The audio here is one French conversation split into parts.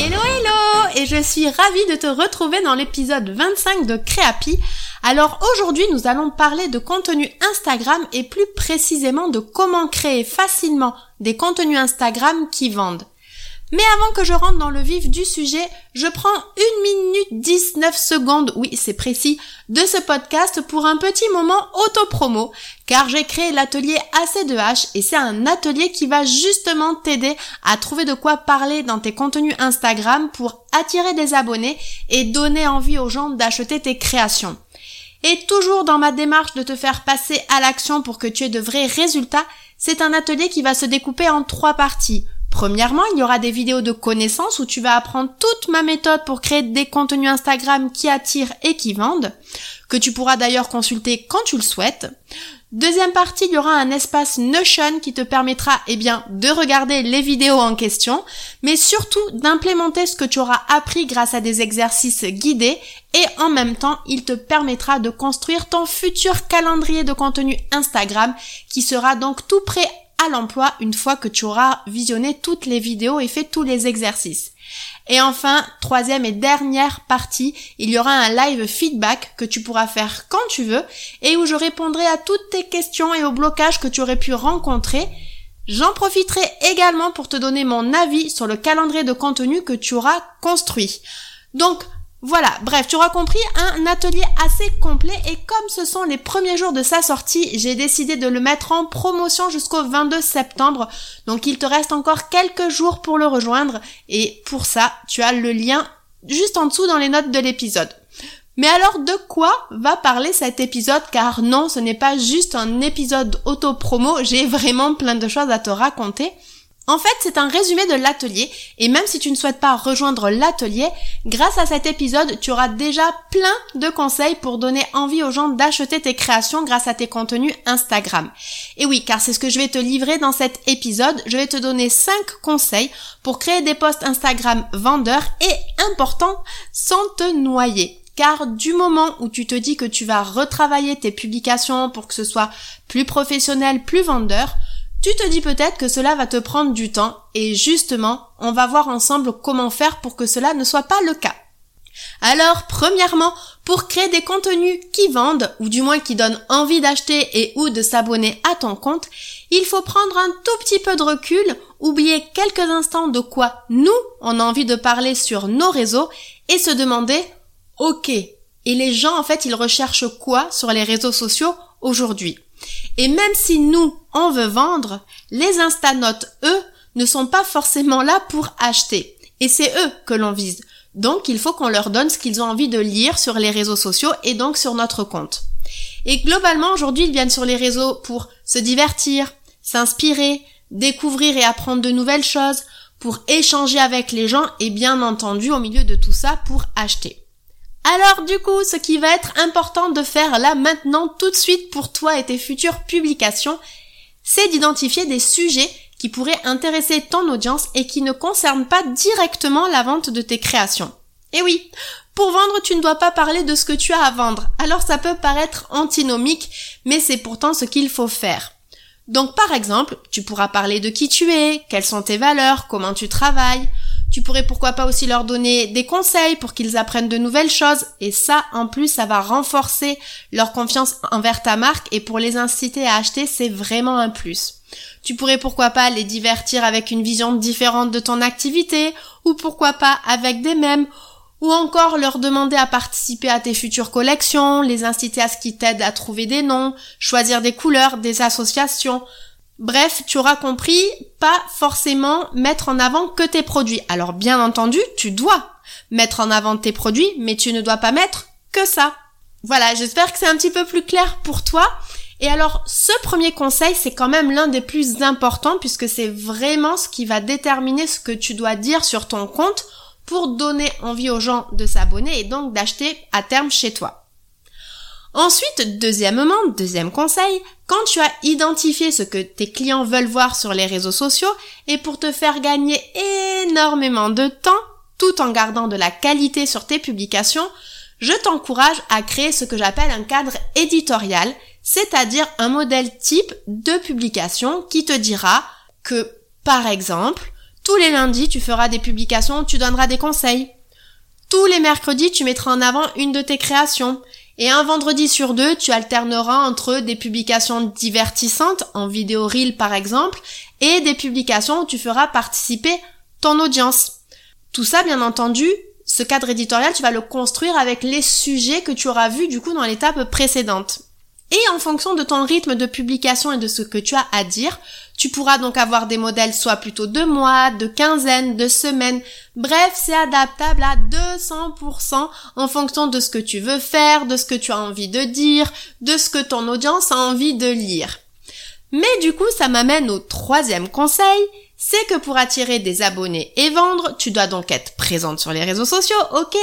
Hello hello et je suis ravie de te retrouver dans l'épisode 25 de Créapi. Alors aujourd'hui nous allons parler de contenu Instagram et plus précisément de comment créer facilement des contenus Instagram qui vendent. Mais avant que je rentre dans le vif du sujet, je prends une minute 19 secondes, oui c'est précis, de ce podcast pour un petit moment auto-promo, car j'ai créé l'atelier AC2H et c'est un atelier qui va justement t'aider à trouver de quoi parler dans tes contenus Instagram pour attirer des abonnés et donner envie aux gens d'acheter tes créations. Et toujours dans ma démarche de te faire passer à l'action pour que tu aies de vrais résultats, c'est un atelier qui va se découper en trois parties. Premièrement, il y aura des vidéos de connaissances où tu vas apprendre toute ma méthode pour créer des contenus Instagram qui attirent et qui vendent, que tu pourras d'ailleurs consulter quand tu le souhaites. Deuxième partie, il y aura un espace Notion qui te permettra, eh bien, de regarder les vidéos en question, mais surtout d'implémenter ce que tu auras appris grâce à des exercices guidés et en même temps, il te permettra de construire ton futur calendrier de contenu Instagram qui sera donc tout prêt à l'emploi une fois que tu auras visionné toutes les vidéos et fait tous les exercices. Et enfin, troisième et dernière partie, il y aura un live feedback que tu pourras faire quand tu veux et où je répondrai à toutes tes questions et aux blocages que tu aurais pu rencontrer. J'en profiterai également pour te donner mon avis sur le calendrier de contenu que tu auras construit. Donc, voilà, bref, tu auras compris, un atelier assez complet et comme ce sont les premiers jours de sa sortie, j'ai décidé de le mettre en promotion jusqu'au 22 septembre. Donc il te reste encore quelques jours pour le rejoindre et pour ça, tu as le lien juste en dessous dans les notes de l'épisode. Mais alors de quoi va parler cet épisode? Car non, ce n'est pas juste un épisode auto-promo, j'ai vraiment plein de choses à te raconter. En fait, c'est un résumé de l'atelier et même si tu ne souhaites pas rejoindre l'atelier, grâce à cet épisode, tu auras déjà plein de conseils pour donner envie aux gens d'acheter tes créations grâce à tes contenus Instagram. Et oui, car c'est ce que je vais te livrer dans cet épisode. Je vais te donner 5 conseils pour créer des posts Instagram vendeurs et important, sans te noyer car du moment où tu te dis que tu vas retravailler tes publications pour que ce soit plus professionnel, plus vendeur, tu te dis peut-être que cela va te prendre du temps et justement, on va voir ensemble comment faire pour que cela ne soit pas le cas. Alors, premièrement, pour créer des contenus qui vendent, ou du moins qui donnent envie d'acheter et ou de s'abonner à ton compte, il faut prendre un tout petit peu de recul, oublier quelques instants de quoi nous, on a envie de parler sur nos réseaux, et se demander, ok, et les gens, en fait, ils recherchent quoi sur les réseaux sociaux aujourd'hui? Et même si nous, on veut vendre, les instanotes, eux, ne sont pas forcément là pour acheter. Et c'est eux que l'on vise. Donc il faut qu'on leur donne ce qu'ils ont envie de lire sur les réseaux sociaux et donc sur notre compte. Et globalement, aujourd'hui, ils viennent sur les réseaux pour se divertir, s'inspirer, découvrir et apprendre de nouvelles choses, pour échanger avec les gens et bien entendu au milieu de tout ça pour acheter. Alors du coup, ce qui va être important de faire là maintenant tout de suite pour toi et tes futures publications, c'est d'identifier des sujets qui pourraient intéresser ton audience et qui ne concernent pas directement la vente de tes créations. Et oui, pour vendre, tu ne dois pas parler de ce que tu as à vendre. Alors ça peut paraître antinomique, mais c'est pourtant ce qu'il faut faire. Donc par exemple, tu pourras parler de qui tu es, quelles sont tes valeurs, comment tu travailles, tu pourrais pourquoi pas aussi leur donner des conseils pour qu'ils apprennent de nouvelles choses. Et ça en plus ça va renforcer leur confiance envers ta marque. Et pour les inciter à acheter c'est vraiment un plus. Tu pourrais pourquoi pas les divertir avec une vision différente de ton activité. Ou pourquoi pas avec des mèmes. Ou encore leur demander à participer à tes futures collections, les inciter à ce qu'ils t'aident à trouver des noms, choisir des couleurs, des associations, Bref, tu auras compris, pas forcément mettre en avant que tes produits. Alors bien entendu, tu dois mettre en avant tes produits, mais tu ne dois pas mettre que ça. Voilà, j'espère que c'est un petit peu plus clair pour toi. Et alors, ce premier conseil, c'est quand même l'un des plus importants puisque c'est vraiment ce qui va déterminer ce que tu dois dire sur ton compte pour donner envie aux gens de s'abonner et donc d'acheter à terme chez toi. Ensuite, deuxièmement, deuxième conseil, quand tu as identifié ce que tes clients veulent voir sur les réseaux sociaux et pour te faire gagner énormément de temps tout en gardant de la qualité sur tes publications, je t'encourage à créer ce que j'appelle un cadre éditorial, c'est-à-dire un modèle type de publication qui te dira que, par exemple, tous les lundis, tu feras des publications, tu donneras des conseils. Tous les mercredis, tu mettras en avant une de tes créations. Et un vendredi sur deux, tu alterneras entre des publications divertissantes, en vidéo reel par exemple, et des publications où tu feras participer ton audience. Tout ça, bien entendu, ce cadre éditorial, tu vas le construire avec les sujets que tu auras vus du coup dans l'étape précédente. Et en fonction de ton rythme de publication et de ce que tu as à dire, tu pourras donc avoir des modèles soit plutôt de mois, de quinzaines, de semaines. Bref, c'est adaptable à 200% en fonction de ce que tu veux faire, de ce que tu as envie de dire, de ce que ton audience a envie de lire. Mais du coup, ça m'amène au troisième conseil, c'est que pour attirer des abonnés et vendre, tu dois donc être présente sur les réseaux sociaux, ok,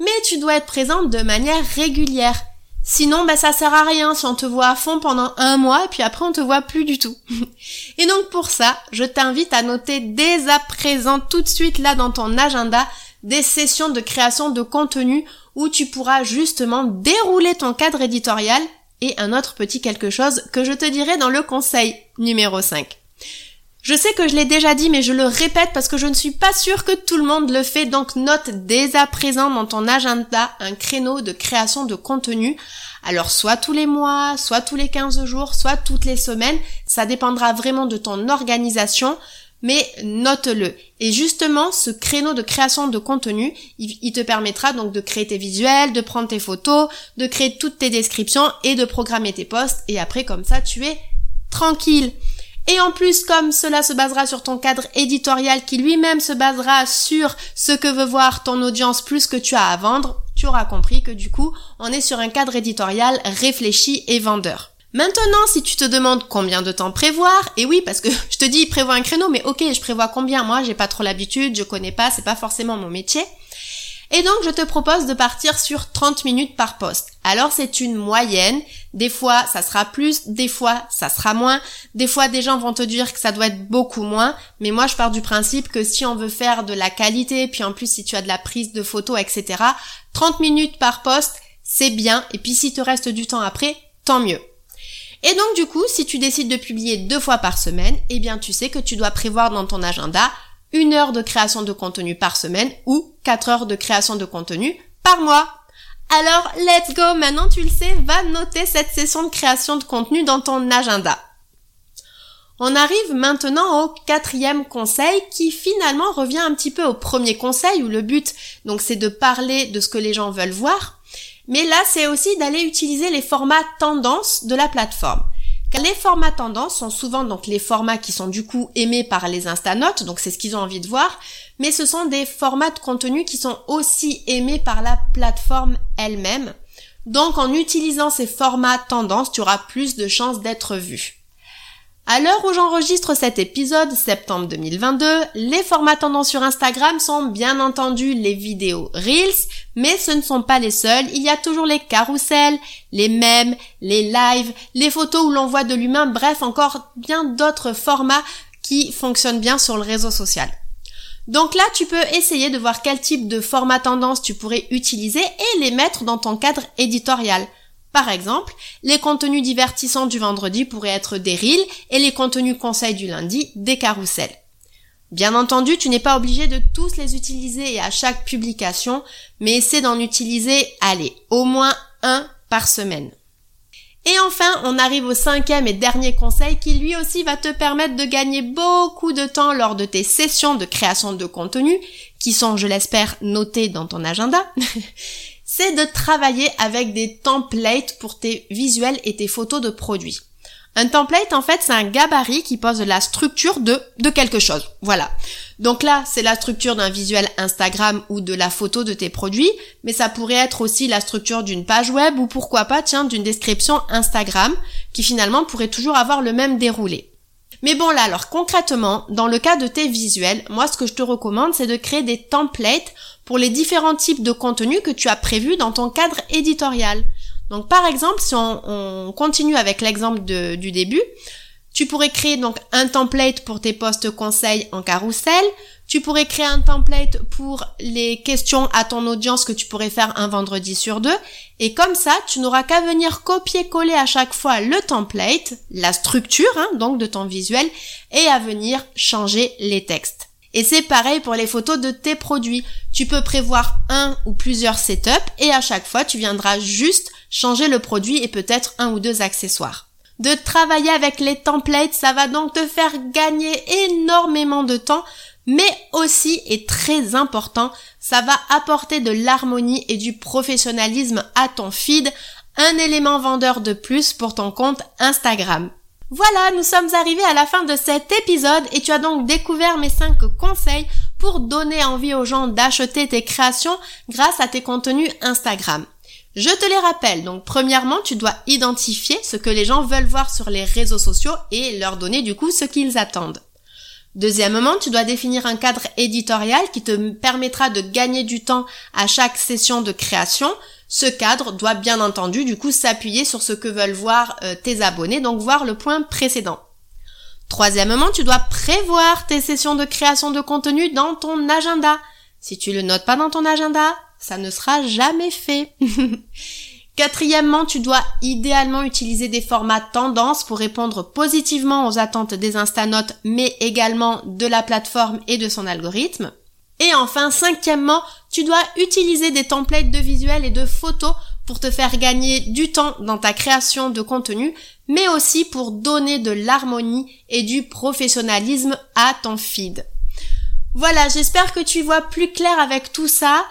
mais tu dois être présente de manière régulière. Sinon, bah, ça sert à rien si on te voit à fond pendant un mois et puis après on te voit plus du tout. et donc pour ça, je t'invite à noter dès à présent, tout de suite là dans ton agenda, des sessions de création de contenu où tu pourras justement dérouler ton cadre éditorial et un autre petit quelque chose que je te dirai dans le conseil numéro 5. Je sais que je l'ai déjà dit, mais je le répète parce que je ne suis pas sûre que tout le monde le fait, donc note dès à présent dans ton agenda un créneau de création de contenu. Alors soit tous les mois, soit tous les 15 jours, soit toutes les semaines, ça dépendra vraiment de ton organisation, mais note-le. Et justement, ce créneau de création de contenu, il, te permettra donc de créer tes visuels, de prendre tes photos, de créer toutes tes descriptions et de programmer tes posts. Et après, comme ça, tu es tranquille. Et en plus, comme cela se basera sur ton cadre éditorial qui lui-même se basera sur ce que veut voir ton audience plus que tu as à vendre, tu auras compris que du coup, on est sur un cadre éditorial réfléchi et vendeur. Maintenant, si tu te demandes combien de temps prévoir, et oui, parce que je te dis prévois un créneau, mais ok, je prévois combien? Moi, j'ai pas trop l'habitude, je connais pas, c'est pas forcément mon métier. Et donc, je te propose de partir sur 30 minutes par poste. Alors, c'est une moyenne. Des fois, ça sera plus, des fois, ça sera moins. Des fois, des gens vont te dire que ça doit être beaucoup moins. Mais moi, je pars du principe que si on veut faire de la qualité, puis en plus, si tu as de la prise de photos, etc., 30 minutes par poste, c'est bien. Et puis, si te reste du temps après, tant mieux. Et donc, du coup, si tu décides de publier deux fois par semaine, eh bien, tu sais que tu dois prévoir dans ton agenda une heure de création de contenu par semaine ou quatre heures de création de contenu par mois. Alors, let's go, maintenant tu le sais, va noter cette session de création de contenu dans ton agenda. On arrive maintenant au quatrième conseil qui finalement revient un petit peu au premier conseil où le but donc c'est de parler de ce que les gens veulent voir. Mais là c'est aussi d'aller utiliser les formats tendance de la plateforme. Les formats tendance sont souvent donc les formats qui sont du coup aimés par les instanotes, donc c'est ce qu'ils ont envie de voir, mais ce sont des formats de contenu qui sont aussi aimés par la plateforme elle-même. Donc en utilisant ces formats tendance, tu auras plus de chances d'être vu. À l'heure où j'enregistre cet épisode, septembre 2022, les formats tendance sur Instagram sont bien entendu les vidéos Reels, mais ce ne sont pas les seuls. Il y a toujours les carousels, les mèmes, les lives, les photos où l'on voit de l'humain, bref, encore bien d'autres formats qui fonctionnent bien sur le réseau social. Donc là, tu peux essayer de voir quel type de format tendance tu pourrais utiliser et les mettre dans ton cadre éditorial. Par exemple, les contenus divertissants du vendredi pourraient être des reels et les contenus conseils du lundi des carousels. Bien entendu, tu n'es pas obligé de tous les utiliser à chaque publication, mais essaie d'en utiliser, allez, au moins un par semaine. Et enfin, on arrive au cinquième et dernier conseil qui lui aussi va te permettre de gagner beaucoup de temps lors de tes sessions de création de contenu, qui sont, je l'espère, notées dans ton agenda. c'est de travailler avec des templates pour tes visuels et tes photos de produits. Un template, en fait, c'est un gabarit qui pose la structure de, de quelque chose. Voilà. Donc là, c'est la structure d'un visuel Instagram ou de la photo de tes produits, mais ça pourrait être aussi la structure d'une page web ou pourquoi pas, tiens, d'une description Instagram, qui finalement pourrait toujours avoir le même déroulé. Mais bon là, alors concrètement, dans le cas de tes visuels, moi ce que je te recommande, c'est de créer des templates pour les différents types de contenus que tu as prévus dans ton cadre éditorial. Donc par exemple, si on, continue avec l'exemple du début, tu pourrais créer donc un template pour tes posts conseils en carrousel. Tu pourrais créer un template pour les questions à ton audience que tu pourrais faire un vendredi sur deux. Et comme ça, tu n'auras qu'à venir copier-coller à chaque fois le template, la structure hein, donc de ton visuel, et à venir changer les textes. Et c'est pareil pour les photos de tes produits. Tu peux prévoir un ou plusieurs setups et à chaque fois tu viendras juste changer le produit et peut-être un ou deux accessoires. De travailler avec les templates, ça va donc te faire gagner énormément de temps, mais aussi, et très important, ça va apporter de l'harmonie et du professionnalisme à ton feed, un élément vendeur de plus pour ton compte Instagram. Voilà, nous sommes arrivés à la fin de cet épisode et tu as donc découvert mes 5 conseils pour donner envie aux gens d'acheter tes créations grâce à tes contenus Instagram. Je te les rappelle, donc premièrement, tu dois identifier ce que les gens veulent voir sur les réseaux sociaux et leur donner du coup ce qu'ils attendent. Deuxièmement, tu dois définir un cadre éditorial qui te permettra de gagner du temps à chaque session de création, ce cadre doit bien entendu du coup s'appuyer sur ce que veulent voir euh, tes abonnés, donc voir le point précédent. Troisièmement, tu dois prévoir tes sessions de création de contenu dans ton agenda. Si tu le notes pas dans ton agenda, ça ne sera jamais fait. Quatrièmement, tu dois idéalement utiliser des formats tendance pour répondre positivement aux attentes des instanotes, mais également de la plateforme et de son algorithme. Et enfin, cinquièmement, tu dois utiliser des templates de visuels et de photos pour te faire gagner du temps dans ta création de contenu, mais aussi pour donner de l'harmonie et du professionnalisme à ton feed. Voilà, j'espère que tu vois plus clair avec tout ça.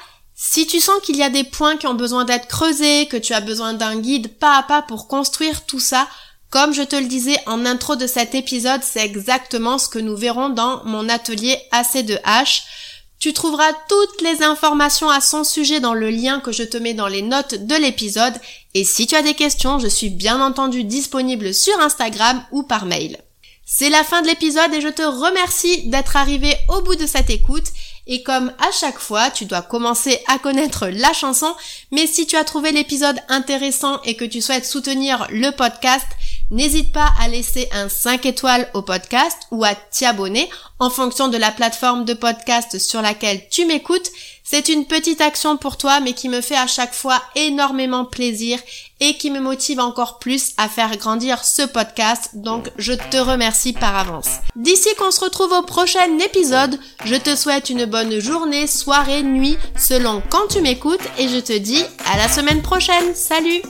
Si tu sens qu'il y a des points qui ont besoin d'être creusés, que tu as besoin d'un guide pas à pas pour construire tout ça, comme je te le disais en intro de cet épisode, c'est exactement ce que nous verrons dans mon atelier AC2H. Tu trouveras toutes les informations à son sujet dans le lien que je te mets dans les notes de l'épisode et si tu as des questions, je suis bien entendu disponible sur Instagram ou par mail. C'est la fin de l'épisode et je te remercie d'être arrivé au bout de cette écoute. Et comme à chaque fois, tu dois commencer à connaître la chanson, mais si tu as trouvé l'épisode intéressant et que tu souhaites soutenir le podcast, N'hésite pas à laisser un 5 étoiles au podcast ou à t'y abonner en fonction de la plateforme de podcast sur laquelle tu m'écoutes. C'est une petite action pour toi mais qui me fait à chaque fois énormément plaisir et qui me motive encore plus à faire grandir ce podcast. Donc je te remercie par avance. D'ici qu'on se retrouve au prochain épisode, je te souhaite une bonne journée, soirée, nuit selon quand tu m'écoutes et je te dis à la semaine prochaine. Salut